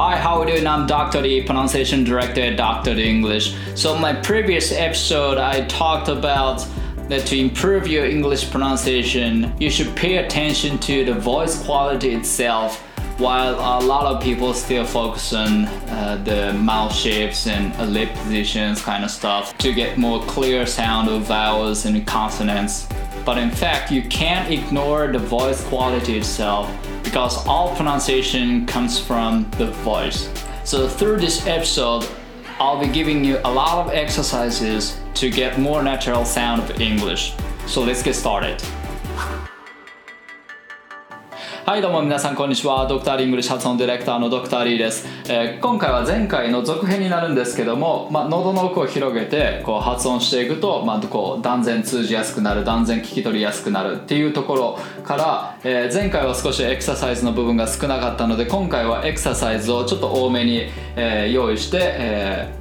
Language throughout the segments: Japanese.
Hi, how are you doing? I'm Dr. D, pronunciation director at Dr. D English. So, in my previous episode, I talked about that to improve your English pronunciation, you should pay attention to the voice quality itself. While a lot of people still focus on uh, the mouth shapes and lip positions kind of stuff to get more clear sound of vowels and consonants. But in fact, you can't ignore the voice quality itself because all pronunciation comes from the voice. So through this episode, I'll be giving you a lot of exercises to get more natural sound of English. So let's get started. はいどうも皆さんこんにちは。ドクターリングリッシュ発音ディレクターのドクターリーです、えー、今回は前回の続編になるんですけども、まあ、喉の奥を広げてこう発音していくと、まあ、こう断然通じやすくなる断然聞き取りやすくなるっていうところから、えー、前回は少しエクササイズの部分が少なかったので今回はエクササイズをちょっと多めに、えー、用意して、えー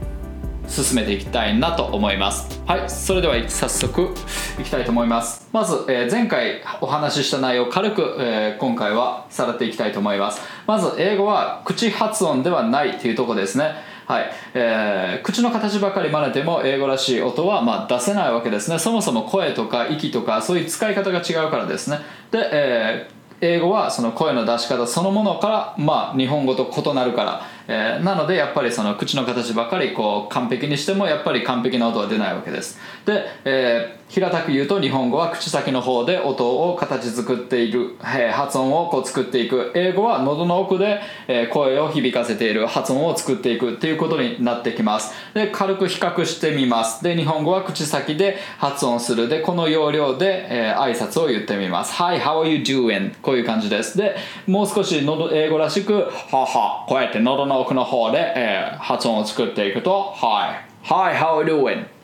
進めていきたいなと思います。はいそれでは早速いきたいと思います。まず、えー、前回お話しした内容を軽く、えー、今回はさらっていきたいと思います。まず英語は口発音ではないっていうとこですね。はいえー、口の形ばかり真似ても英語らしい音はま出せないわけですね。そもそも声とか息とかそういう使い方が違うからですね。で、えー、英語はその声の出し方そのものから、まあ、日本語と異なるからえー、なのでやっぱりその口の形ばかりこう完璧にしてもやっぱり完璧な音は出ないわけです。で、えー、平たく言うと日本語は口先の方で音を形作っている、えー、発音をこう作っていく。英語は喉の奥で、えー、声を響かせている発音を作っていくっていうことになってきます。で軽く比較してみます。で日本語は口先で発音するでこの要領で、えー、挨拶を言ってみます。Hi, how are you doing? こういう感じです。でもう少し喉英語らしくははこうやって喉の奥の方で、えー、発音を作っていくと Hi, Hi, how are you doing?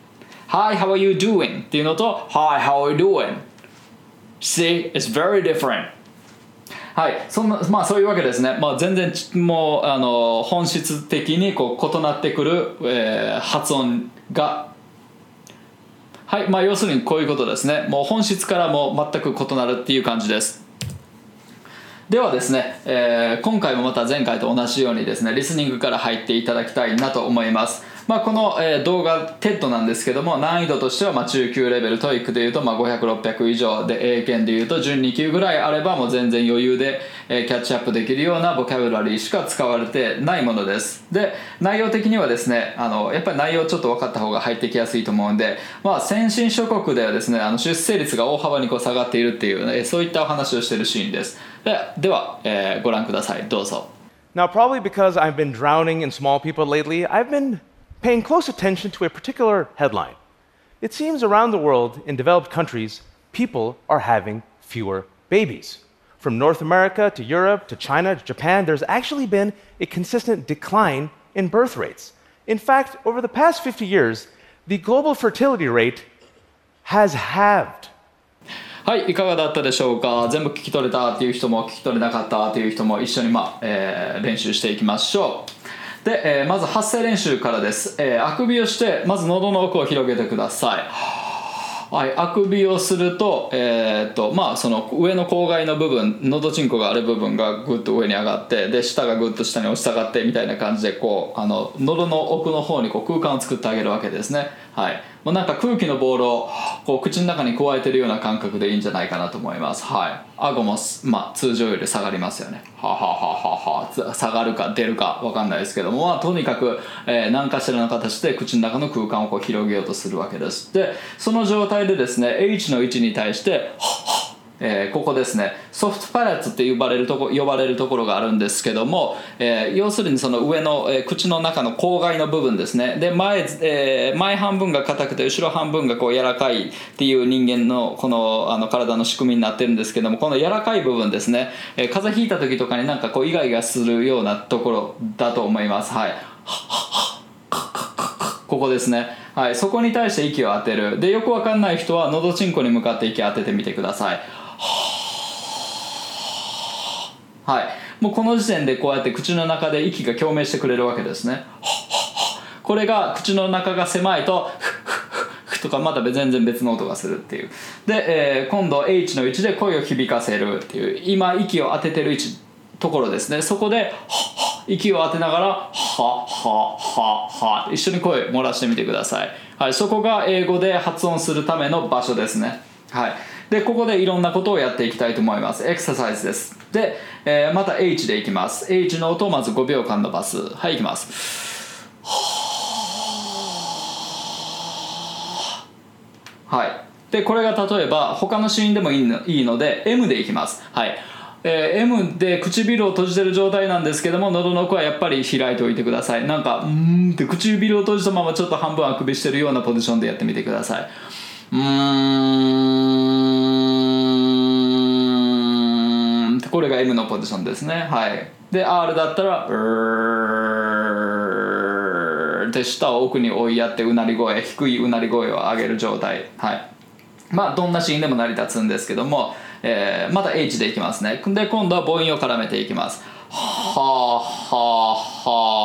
Hi, how are you doing? っていうのと Hi, how are you doing? See, it's very different. はい、そんなまあそういうわけですね。まあ全然もうあの本質的にこう異なってくる、えー、発音がはい、まあ要するにこういうことですね。もう本質からも全く異なるっていう感じです。ではですね、えー、今回もまた前回と同じようにですねリスニングから入っていただきたいなと思いますまあ、この、え、動画 TED なんですけども難易度としてはまあ中級レベル TOEIC でいうとまあ500600以上で英検でいうと準2級ぐらいあればもう全然余裕で、えー、キャッチアップできるようなボキャブラリーしか使われてないものです。で内容的にはですねあのやっぱり内容ちょっと分かった方が入ってきやすいと思うんで、まあ、先進諸国ではですねあの出生率が大幅にこう下がっているっていう、ね、そういったお話をしているシーンです。ででは、えー、ご覧ください。どうぞ。Now, probably because I've been drowning in small people lately, I've been paying close attention to a particular headline. It seems around the world, in developed countries, people are having fewer babies. From North America to Europe to China to Japan, there's actually been a consistent decline in birth rates. In fact, over the past 50 years, the global fertility rate has halved. はい、いかがだったでしょうか全部聞き取れたっていう人も聞き取れなかったっていう人も一緒に、まあえー、練習していきましょう。 で、えー、まず発声練習からです、えー、あくびをしてまず喉の奥を広げてください。はい、あくびをすると,、えー、っとまあ、その上の口外の部分のどちんこがある部分がぐっと上に上がってで下がぐっと下に押し下がってみたいな感じでこうあの喉の奥の方にこう空間を作ってあげるわけですね、はい、もうなんか空気のボールをこう口の中に加えてるような感覚でいいんじゃないかなと思います。はい。顎も、まあ、通常より下がりますよね。ははははは。下がるか出るか分かんないですけども、まあ、とにかく、えー、何かしらの形で口の中の空間をこう広げようとするわけです。でその状態でですね H の位置に対してはっえー、ここですね。ソフトパレットって呼ばれるとこ呼ばれるところがあるんですけども、えー、要するにその上の、えー、口の中の口外の部分ですね。で前,、え、前半分が硬くて後ろ半分がこう柔らかいっていう人間のこのあの体の仕組みになってるんですけどもこの柔らかい部分ですね、え、風邪ひいた時とかになんかこうイガイガするようなところだと思います。はい。ここですね。はい、そこに対して息を当てる。でよくわかんない人はのどちんこに向かって息を当ててみてください。はい。もうこの時点でこうやって口の中で息が共鳴してくれるわけですね。これが口の中が狭いととかまた全然別の音がするっていう。で、えー、今度 H の位置で声を響かせるっていう今息を当ててる位置ところですね。そこで息を当てながらはははは一緒に声漏らしてみてください、はい、そこが英語で発音するための場所ですね。はい。でここでいろんなことをやっていきたいと思います。エクササイズです。で、えー、また H でいきます。H の音をまず5秒間伸ばす。はいいきます。はい。でこれが例えば他のシーンでもいいのいいので M でいきます。はい。えー、M で唇を閉じてる状態なんですけども喉の奥はやっぱり開いておいてください。なんかうんって唇を閉じたままちょっと半分あくびしてるようなポジションでやってみてください。うん。これが M のポジションですね。はい。で R だったらうーで舌を奥に追いやってうなり声低いうなり声を上げる状態。はい。まあどんなシーンでも成り立つんですけどもえー、また H でいきますね。で今度は母音を絡めていきます。はあはあは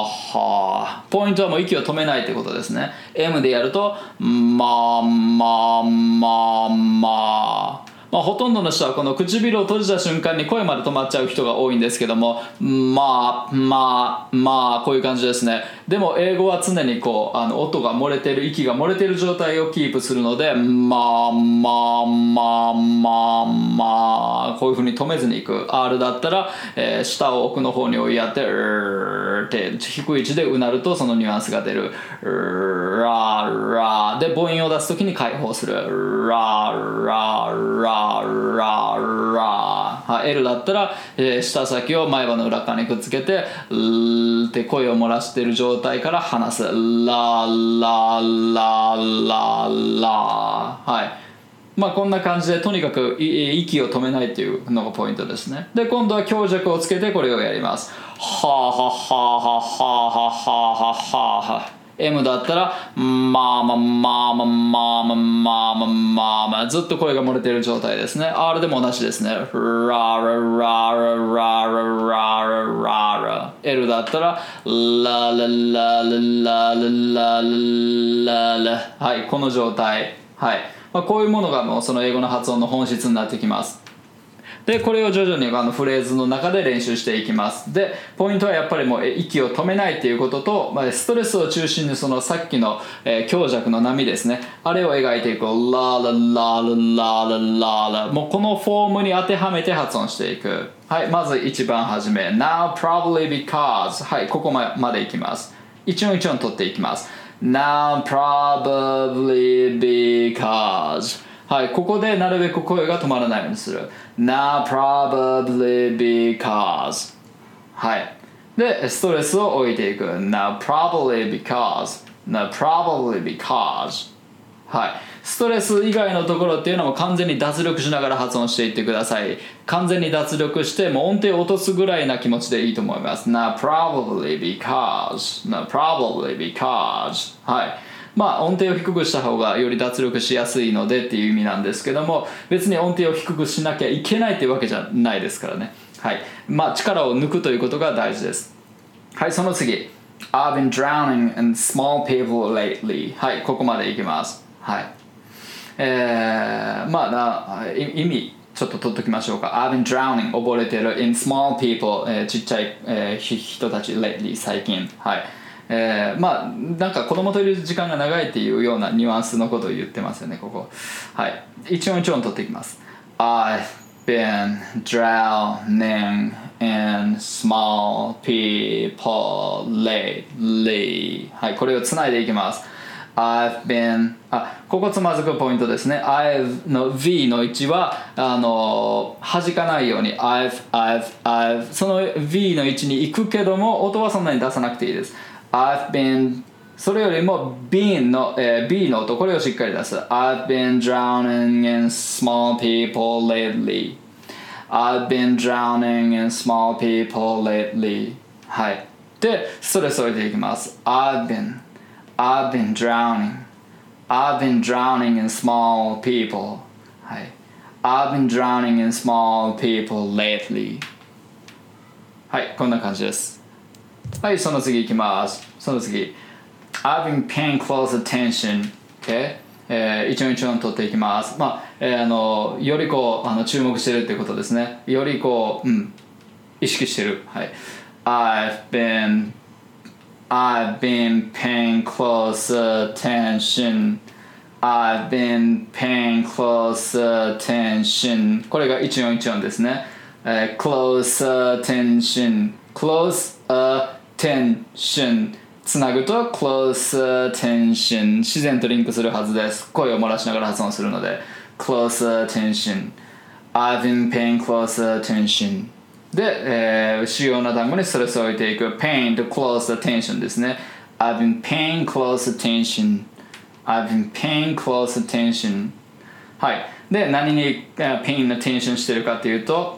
あはあポイントはもう息を止めないってことですね。M でやるとまあまあまあまあまあ、ほとんどの人はこの唇を閉じた瞬間に声まで止まっちゃう人が多いんですけどもまあまあまあこういう感じですね。でも英語は常にこうあの音が漏れてる息が漏れてる状態をキープするのでまあまあまあまあまあこういうふうに止めずにいく。R だったら、えー、下を奥の方に追いやってって低い位置でうなるとそのニュアンスが出る。ララで母音を出す時に解放する。ラララララ L だったら、えー、舌先を前歯の裏側にくっつけてって声を漏らしている状態から話すラララララはい。まあこんな感じでとにかく息を止めないっていうのがポイントですね。で今度は強弱をつけてこれをやります。はあはあはあはあはあはあはあ。M だったらまあまあまあまあまあまあまあまあまあまあずっと声が漏れている状態ですね。R でも同じですね。ラララララララララ L だったらラララララララララはいこの状態。はい、まあ、こういうものがもうその英語の発音の本質になってきます。でこれを徐々にあのフレーズの中で練習していきます。でポイントはやっぱりもう息を止めないっていうことと、まあ、ストレスを中心にそのさっきの、えー、強弱の波ですね。あれを描いていく。ララララララララもうこのフォームに当てはめて発音していく。はいまず一番初め。Now probably because はいここまでいきます。一音一音取っていきます。Now probably because はい、ここでなるべく声が止まらないようにする。Now probably because はい。で、ストレスを置いていく。Now probably because Now probably because はい。ストレス以外のところっていうのも完全に脱力しながら発音していってください。完全に脱力してもう音程を落とすぐらいな気持ちでいいと思います。Now probably because Now probably because はい。まあ音程を低くした方がより脱力しやすいのでっていう意味なんですけども別に音程を低くしなきゃいけないっていうわけじゃないですからね。はい。まあ力を抜くということが大事です。はいその次。I've been drowning in small people lately. はいここまでいきます。はい。えー、まあな意味ちょっと取っときましょうか。I've been drowning. 溺れてる？In small people、えー、ちっちゃい、えー、人たち lately 最近。はいえー、まあなんか子供といる時間が長いっていうようなニュアンスのことを言ってますよねここ。はい。一音一音取っていきます。I've been drowning in small people lately. はいこれをつないでいきます。I've been あここつまずくポイントですね。I've の V の位置はあの弾かないように。I've I've I've その V の位置に行くけども音はそんなに出さなくていいです。I've been それよりも been の、えー、B の音これをしっかり出す I've been drowning in small people lately I've been drowning in small people lately はいでストレスを置いていきます I've been I've been drowning I've been drowning in small people はい I've been drowning in small people lately はいこんな感じです はいその次いきますその次 I've been paying close attention okay えー、一音一音取っていきます。まあ、えー、あのよりこうあの注目してるってことですね。よりこう、うん、意識してる。はい。I've been I've been paying close attention I've been paying close attention これが1414ですね、えー close attention close attention つなぐと close attention 自然とリンクするはずです声を漏らしながら発音するので close attention I've been paying close attention で、えー主要な単語にストレスを置いていく pain と close attention ですね I've been paying close attention I've been paying close attention はいで何に、paying attention してるかというと、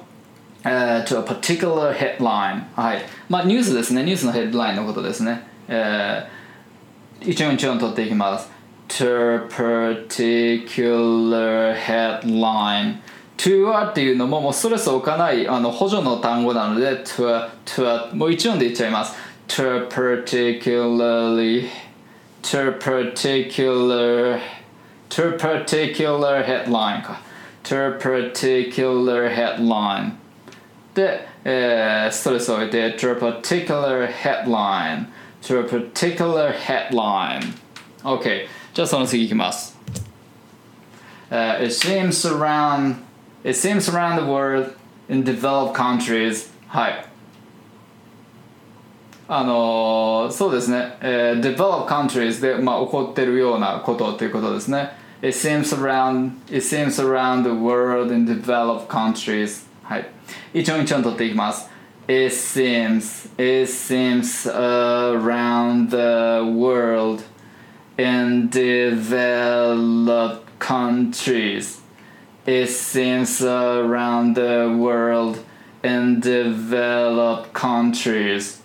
えー to a particular headline はいまあニュースですねニュースのヘッドラインのことですね、えー一音一音取っていきます to a particular headline to a っていうのももうストレスを置かないあの補助の単語なので to a, to a もう一音で言っちゃいます to a particularly to a particular to a particular headline か to a particular headline で、えーストレスを置いて to a particular headline to a particular headline OK じゃあその次いきます、Uh, it seems around it seems around the world in developed countries はいあのーそうですね、えー developed countries で、まあ、起こってるようなことということですね It seems around it seems around the world in developed countries はい一音一音取っていきます It seems it seems around the world in developed countries It seems around the world in developed countries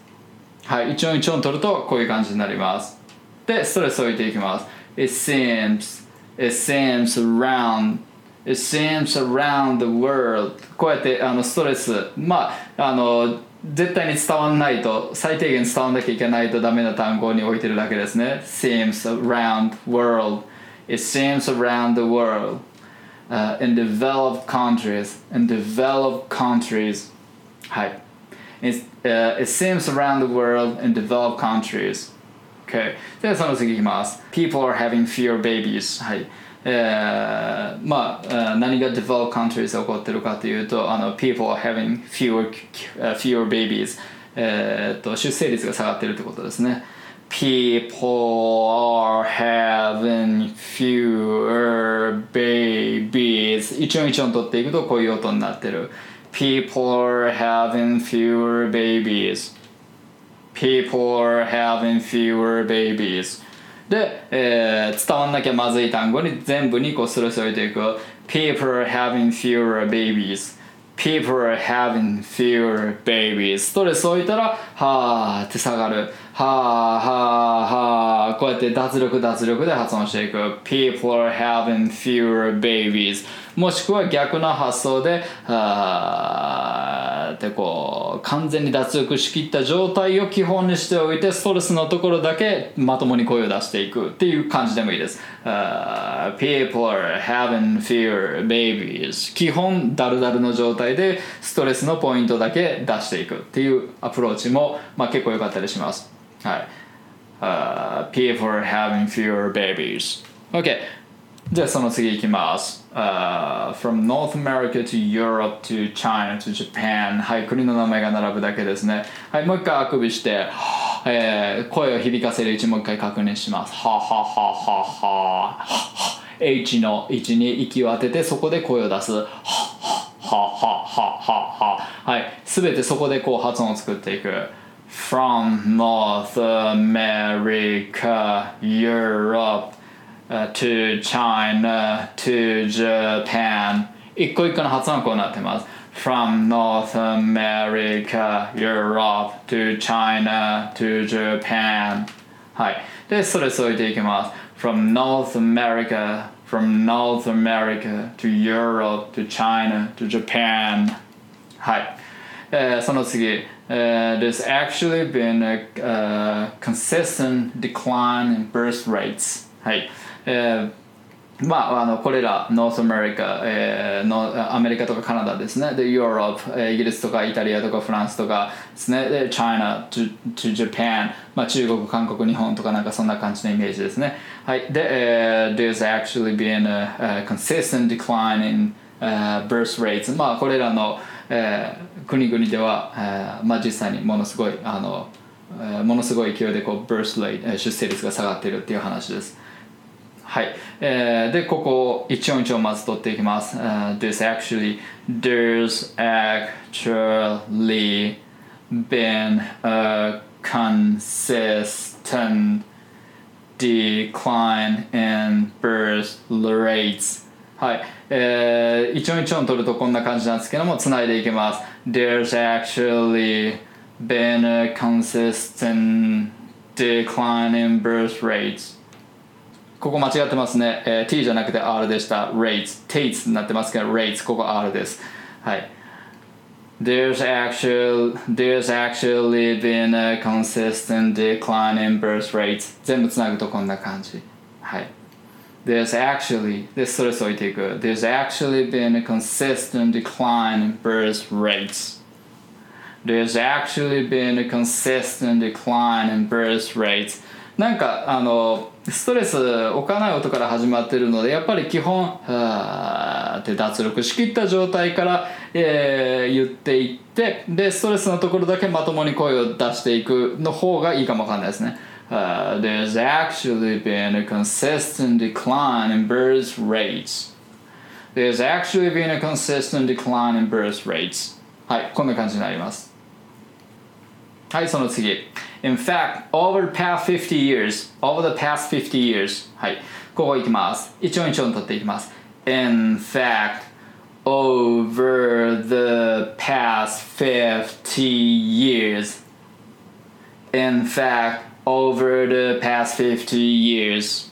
はい、一音一音取るとこういう感じになりますでストレスを置いていきます It seems It seems around It seems around the world こうやってあのストレスまああの絶対に伝わんないと最低限伝わんなきゃいけないとダメな単語に置いてるだけですね seems around world It seems around the world、uh, in developed countries in developed countries はい It, uh, it seems around the world in developed countries. Okay. で、その次いきます。People are having fewer babies. はい。 えー、まあ、何が developed countries で起こってるかというと、あの、people are having fewer, uh, fewer babies. えーっと、出生率が下がってるってことですね。People are having fewer babies. 一音一音取っていくとこういう音になってる。People are having fewer babies. People are having fewer babies. で、えー伝わんなきゃまずい単語に全部にこうスルスを置いていく。People are having fewer babies. People are having fewer babies. ストレスを置いたら、はーって下がる。はーはーはー。こうやって脱力脱力で発音していく。People are having fewer babies. もしくは逆の発想で、あってこう、完全に脱力しきった状態を基本にしておいて、ストレスのところだけまともに声を出していくっていう感じでもいいです。あー People are having fewer babies. 基本、ダルダルの状態でストレスのポイントだけ出していくっていうアプローチも、まあ、結構良かったりします。はい。Uh, people are having fewer babies. OK. じゃあその次いきます。Uh, from North America to Europe to China to Japan. はい、国の名前が並ぶだけですね。はい、もう一回あくびして、えー声を響かせる位置もう一回確認します。ははははは。H の位置に息を当ててそこで声を出す。はははははは。はい、すべてそこでこう発音を作っていく。From North America, Europe, uh, to China, to Japan 一個一個の発音はこうなってます From North America, Europe, to China, to Japan はいでストレスを置いていきます From North America, from North America, to Europe, to China, to Japan はい、 えーその次、えー There's actually been a、uh, consistent decline in birth rates はい、えーまあ、あのこれら North America、えー、のアメリカとかカナダですねで Europe、えー、イギリスとかイタリアとかフランスとかですねで China と, Japan、まあ、中国韓国日本とかなんかそんな感じのイメージですねはいで、えー、there's actually been a, a consistent decline in、uh, birth rates まあこれらの、えー、国々では、えーまあ、実際にものすごいあの、えー、ものすごい勢いでこう birth rate 出生率が下がっているっていう話です。はい、えー、でここを一音一音まず取っていきます、uh, This actually there's actually been a consistent decline in birth rates. はい、えー、一音一音取るとこんな感じなんですけどもつないでいきます。There's actually been a consistent decline in birth rates ここ間違ってますね、えー、t じゃなくて r でした rates tates になってますけど rates ここ r ですはい There's actually, there's actually been a consistent decline in birth rates 全部つなぐとこんな感じはい There's actually でストレスを置いていく There's actually been a consistent decline in birth rates There's actually been a consistent decline in birth rates なんかあのストレス置かない音から始まってるのでやっぱり基本「はーって脱力しきった状態から、えー、言っていってでストレスのところだけまともに声を出していくの方がいいかもわかんないですね。Uh, there's actually been a consistent decline in birth rates. There's actually been a consistent decline in birth rates. はい、こんな感じになります。はい、その次。In fact, over the past 50 years, over the past 50 years, はい、ここいきます。一音一音取っていきます。In fact, over the past 50 years, in fact, over the past 50 years,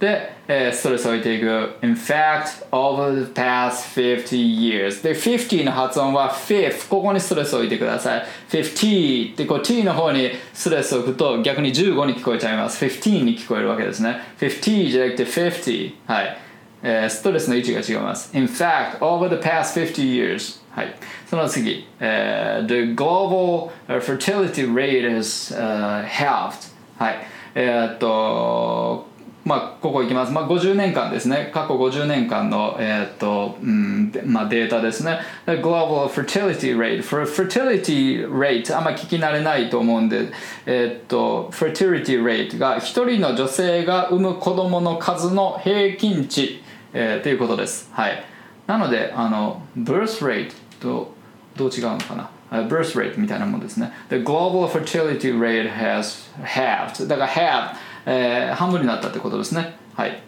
で、えー、ストレスを置いていく。In fact, over the past 50 years. で、50の発音は fifth ここにストレスを置いてください。50ってこう t の方にストレスを置くと逆に15に聞こえちゃいます。15に聞こえるわけですね。50じゃなくて50はい、えー、ストレスの位置が違います。In fact, over the past 50 years. はい、その次、uh, The global fertility rate has、uh, halved. はい。えー、っとまあ、ここいきます、まあ、50年間ですね。過去50年間の、えーとうんまあ、データですね。The Global Fertility Rate. Fertility Rate あんま聞き慣れないと思うんで、えーと、Fertility Rate が1人の女性が産む子供の数の平均値、えー、ということです。はい。なのであの Birth Rate とどう違うのかな birth rate みたいなもんですね。The global fertility rate has halved. だから halved えー、半分になったってことですねはい、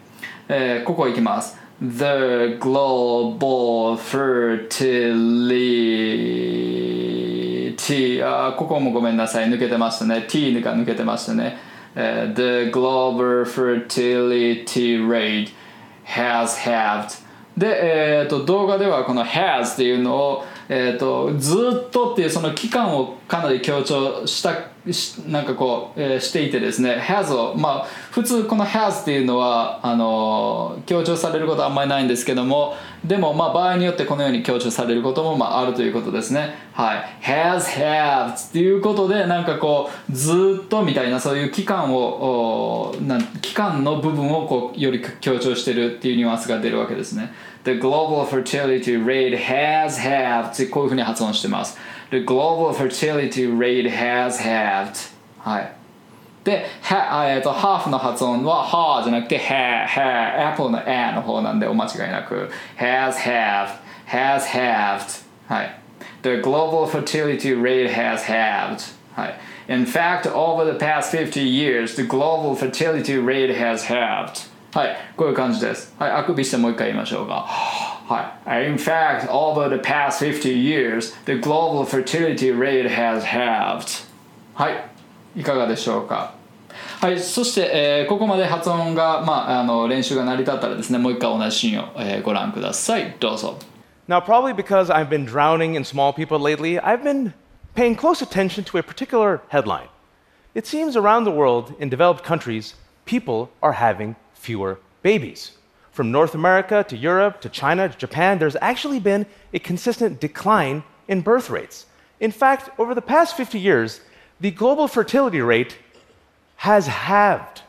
えー、ここいきます The global fertility あここもごめんなさい抜けてましたね T が抜けてましたね、えー、The global fertility rate has halved で、えーと、動画ではこの has っていうのを、えーとずっとっていうその期間をかなり強調したなんかこう、えー、していてですね has をまあ普通この has っていうのはあの強調されることはあんまりないんですけどもでもまあ場合によってこのように強調されることもまああるということですね。はい。Has have っていうことでなんかこうずっとみたいなそういう期間をな期間の部分をこうより強調してるっていうニュアンスが出るわけですね。The global fertility rate has have ってこういうふうに発音してます。The global fertility rate has halved はいで、はえーと、ハーフの発音ははじゃなくて ha, ha, apple の a の方なんでお間違いなく has halved has halved はい The global fertility rate has halved はい In fact, over the past 50 years, the global fertility rate has halved はいこういう感じですはいあくびしてもう一回言いましょうかはい。In fact, over the past 50 years, the global fertility rate has halved. はい。いかがでしょうかはい、そして、えー、ここまで発音が、まあ、あの練習が成り立ったらですね、もう一回同じシーンを、えー、ご覧ください。どうぞ。Now, probably because I've been drowning in small people lately, I've been paying close attention to a particular headline. It seems around the world, in developed countries, people are having fewer babies. from North America to Europe to China to Japan, there's actually been a consistent decline in birth rates. In fact, over the past 50 years, the global fertility rate has halved.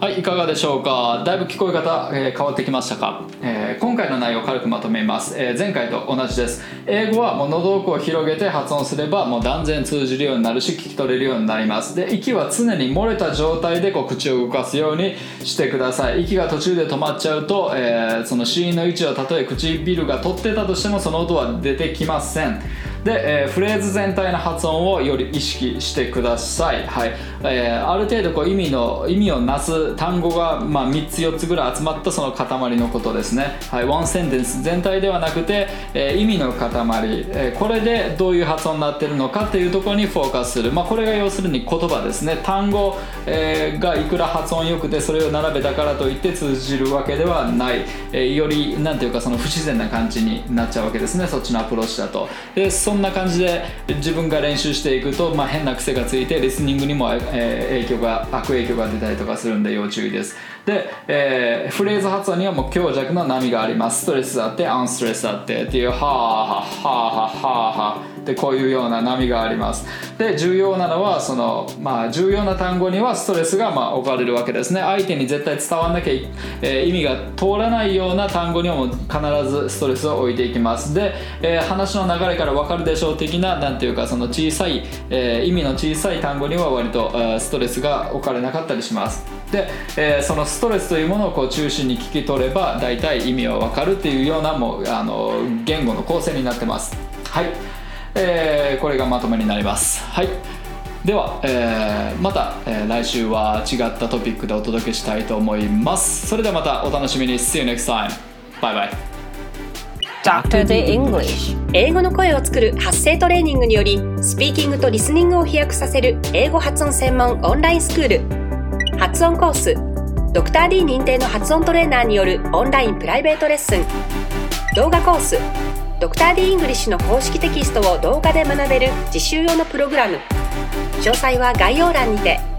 はい、いかがでしょうか？だいぶ聞こえ方、えー、変わってきましたか、えー、今回の内容を軽くまとめます、えー、前回と同じです。英語はもう喉を広げて発音すればもう断然通じるようになるし聞き取れるようになります。で、息は常に漏れた状態でこう口を動かすようにしてください。息が途中で止まっちゃうと、え、その子音の位置をたとえ唇が取ってたとしてもその音は出てきません。で、えー、フレーズ全体の発音をより意識してください、はい。えー、ある程度こう意味の意味をなす単語が、まあ、3つ4つぐらい集まったその塊のことですね、はい、ワンセンテンス全体ではなくて、えー、意味の塊、えー、これでどういう発音になってるのかっていうところにフォーカスする、まあ、これが要するに言葉ですね。単語、えー、がいくら発音良くてそれを並べたからといって通じるわけではない、えー、よりなんていうかその不自然な感じになっちゃうわけですね。そっちのアプローチだと。でそんな感じで自分が練習していくと、まあ、変な癖がついてリスニングにも、え、影響が悪影響が出たりとかするんで要注意です。で、えー、フレーズ発音にはもう強弱の波があります。ストレスあってアンストレスあってっていうはあはあはあはあはあでこういうような波があります。で重要なのはその、まあ、重要な単語にはストレスがまあ置かれるわけですね。相手に絶対伝わんなきゃ、えー、意味が通らないような単語にも必ずストレスを置いていきます。で、えー、話の流れから分かるでしょう的な何ていうかその小さい、えー、意味の小さい単語には割と、えストレスが置かれなかったりします。で、えそのストレスというものをこう中心に聞き取れば大体意味は分かるっていうようなもうあの言語の構成になってます。はい。えー、これがまとめになります。はい。では、えー、また、えー、来週は違ったトピックでお届けしたいと思います。それではまたお楽しみに。See you next time. バイバイ Dr. The English. 英語の声を作る発声トレーニングによりスピーキングとリスニングを飛躍させる英語発音専門オンラインスクール。発音コースドクター d 認定の発音トレーナーによるオンラインプライベートレッスン。動画コースドクター d イングリッシュの公式テキストを動画で学べる実習用のプログラム。詳細は概要欄にて。